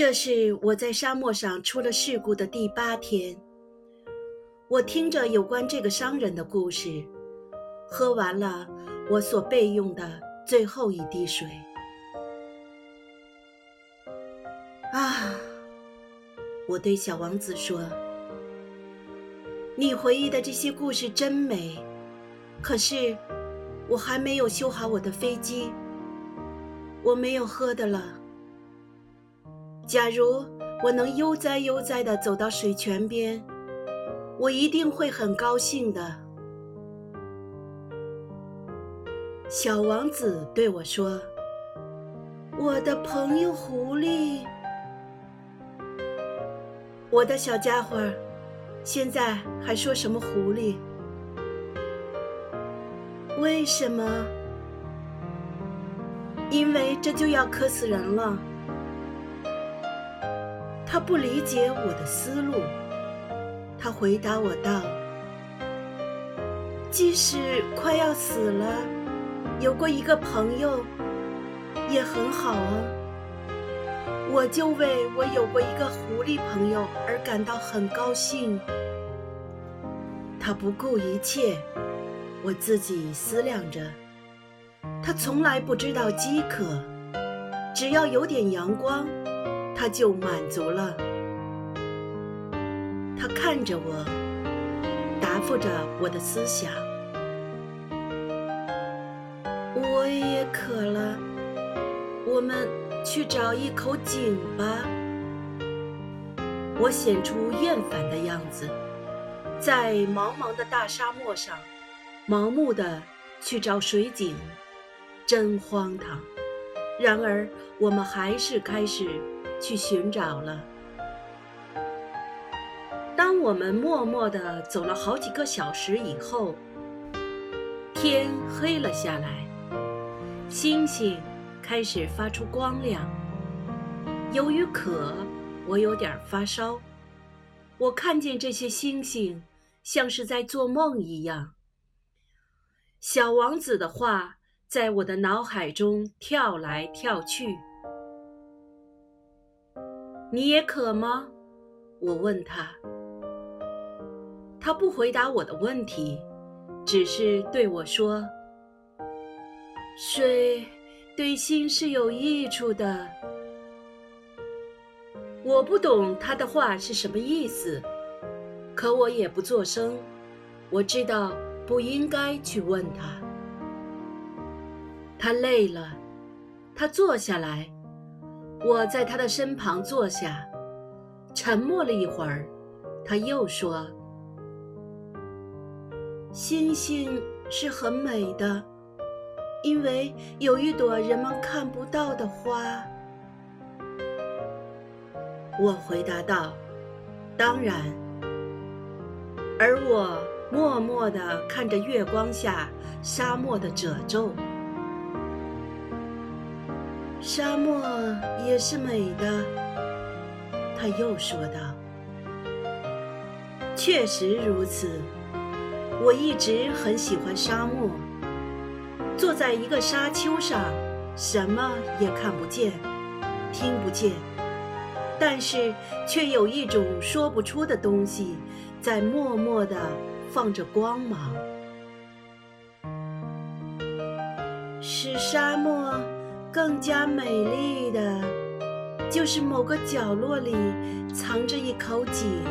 这是我在沙漠上出了事故的第八天。我听着有关这个商人的故事，喝完了我所备用的最后一滴水。啊，我对小王子说：“你回忆的这些故事真美，可是我还没有修好我的飞机，我没有喝的了。”假如我能悠哉悠哉地走到水泉边，我一定会很高兴的。小王子对我说：“我的朋友狐狸，我的小家伙，现在还说什么狐狸？为什么？因为这就要渴死人了。”他不理解我的思路，他回答我道：“即使快要死了，有过一个朋友也很好啊。我就为我有过一个狐狸朋友而感到很高兴。他不顾一切，我自己思量着，他从来不知道饥渴，只要有点阳光。”他就满足了。他看着我，答复着我的思想。我也渴了，我们去找一口井吧。我显出厌烦的样子，在茫茫的大沙漠上，盲目的去找水井，真荒唐。然而，我们还是开始。去寻找了。当我们默默地走了好几个小时以后，天黑了下来，星星开始发出光亮。由于渴，我有点发烧。我看见这些星星，像是在做梦一样。小王子的话在我的脑海中跳来跳去。你也渴吗？我问他。他不回答我的问题，只是对我说：“水对心是有益处的。”我不懂他的话是什么意思，可我也不作声。我知道不应该去问他。他累了，他坐下来。我在他的身旁坐下，沉默了一会儿，他又说：“星星是很美的，因为有一朵人们看不到的花。”我回答道：“当然。”而我默默地看着月光下沙漠的褶皱。沙漠也是美的，他又说道：“确实如此，我一直很喜欢沙漠。坐在一个沙丘上，什么也看不见，听不见，但是却有一种说不出的东西在默默地放着光芒，是沙漠。”更加美丽的，就是某个角落里藏着一口井。